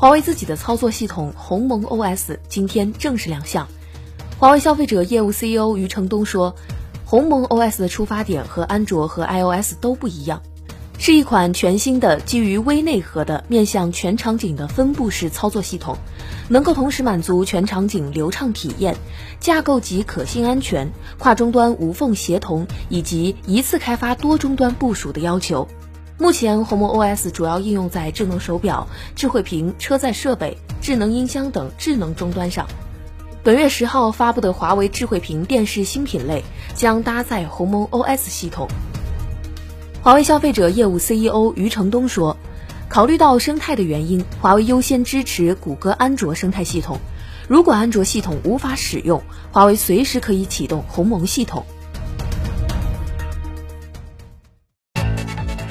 华为自己的操作系统鸿蒙 OS 今天正式亮相。华为消费者业务 CEO 余承东说，鸿蒙 OS 的出发点和安卓和 iOS 都不一样，是一款全新的基于微内核的面向全场景的分布式操作系统，能够同时满足全场景流畅体验、架构及可信安全、跨终端无缝协同以及一次开发多终端部署的要求。目前，鸿蒙 OS 主要应用在智能手表、智慧屏、车载设备、智能音箱等智能终端上。本月十号发布的华为智慧屏电视新品类将搭载鸿蒙 OS 系统。华为消费者业务 CEO 余承东说：“考虑到生态的原因，华为优先支持谷歌安卓生态系统。如果安卓系统无法使用，华为随时可以启动鸿蒙系统。”